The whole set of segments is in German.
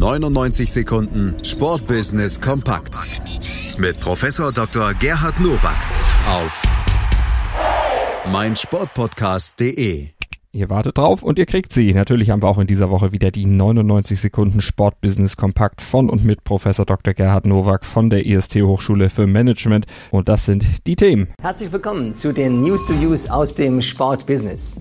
99 Sekunden Sportbusiness kompakt mit Professor Dr. Gerhard Nowak auf meinsportpodcast.de. Ihr wartet drauf und ihr kriegt sie. Natürlich haben wir auch in dieser Woche wieder die 99 Sekunden Sportbusiness Kompakt von und mit Professor Dr. Gerhard Nowak von der IST Hochschule für Management. Und das sind die Themen. Herzlich willkommen zu den News to Use aus dem Sportbusiness.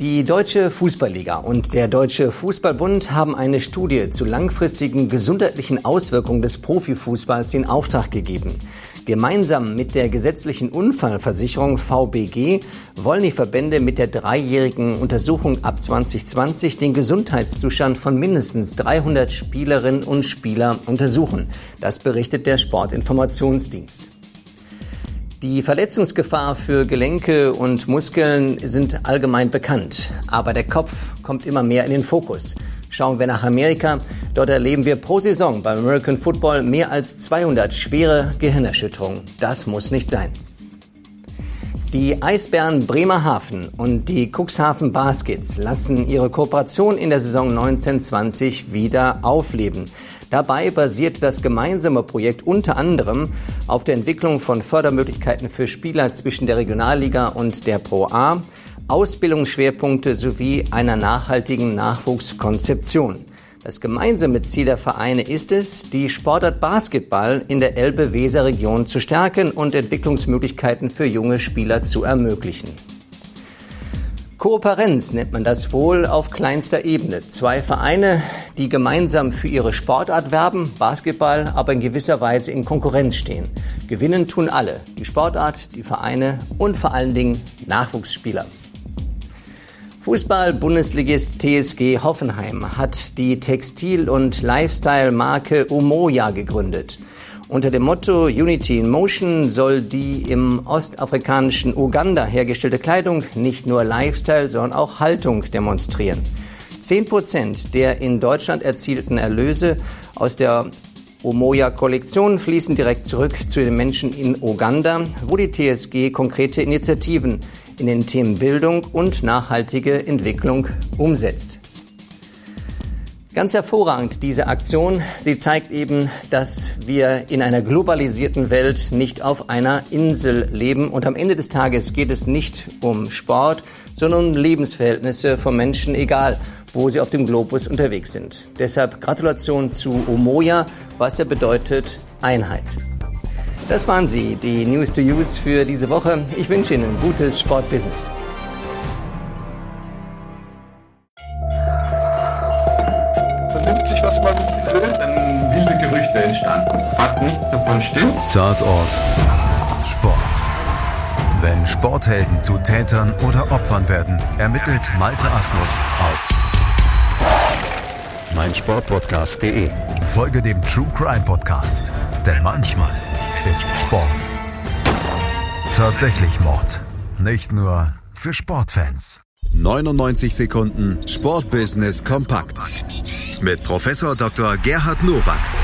Die Deutsche Fußballliga und der Deutsche Fußballbund haben eine Studie zu langfristigen gesundheitlichen Auswirkungen des Profifußballs in Auftrag gegeben. Gemeinsam mit der gesetzlichen Unfallversicherung VBG wollen die Verbände mit der dreijährigen Untersuchung ab 2020 den Gesundheitszustand von mindestens 300 Spielerinnen und Spielern untersuchen. Das berichtet der Sportinformationsdienst. Die Verletzungsgefahr für Gelenke und Muskeln sind allgemein bekannt, aber der Kopf kommt immer mehr in den Fokus. Schauen wir nach Amerika. Dort erleben wir pro Saison beim American Football mehr als 200 schwere Gehirnerschütterungen. Das muss nicht sein. Die Eisbären Bremerhaven und die Cuxhaven Baskets lassen ihre Kooperation in der Saison 1920 wieder aufleben. Dabei basiert das gemeinsame Projekt unter anderem auf der Entwicklung von Fördermöglichkeiten für Spieler zwischen der Regionalliga und der Pro A, Ausbildungsschwerpunkte sowie einer nachhaltigen Nachwuchskonzeption. Das gemeinsame Ziel der Vereine ist es, die Sportart Basketball in der Elbe-Weser-Region zu stärken und Entwicklungsmöglichkeiten für junge Spieler zu ermöglichen. Kooperenz nennt man das wohl auf kleinster Ebene. Zwei Vereine, die gemeinsam für ihre Sportart werben, Basketball, aber in gewisser Weise in Konkurrenz stehen. Gewinnen tun alle, die Sportart, die Vereine und vor allen Dingen Nachwuchsspieler. Fußball-Bundesligist TSG Hoffenheim hat die Textil- und Lifestyle-Marke Umoja gegründet. Unter dem Motto Unity in Motion soll die im ostafrikanischen Uganda hergestellte Kleidung nicht nur Lifestyle, sondern auch Haltung demonstrieren. Zehn Prozent der in Deutschland erzielten Erlöse aus der Omoya-Kollektion fließen direkt zurück zu den Menschen in Uganda, wo die TSG konkrete Initiativen in den Themen Bildung und nachhaltige Entwicklung umsetzt. Ganz hervorragend diese Aktion. Sie zeigt eben, dass wir in einer globalisierten Welt nicht auf einer Insel leben. Und am Ende des Tages geht es nicht um Sport, sondern um Lebensverhältnisse von Menschen, egal wo sie auf dem Globus unterwegs sind. Deshalb Gratulation zu Omoya, was ja bedeutet Einheit. Das waren sie, die News to Use für diese Woche. Ich wünsche Ihnen gutes Sportbusiness. Entstanden. Fast nichts davon stimmt. Tatort Sport. Wenn Sporthelden zu Tätern oder Opfern werden, ermittelt Malte Asmus auf meinsportpodcast.de. Folge dem True Crime Podcast, denn manchmal ist Sport tatsächlich Mord. Nicht nur für Sportfans. 99 Sekunden Sportbusiness kompakt mit Professor Dr. Gerhard Nowak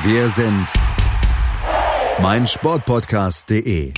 Wir sind meinsportpodcast.de.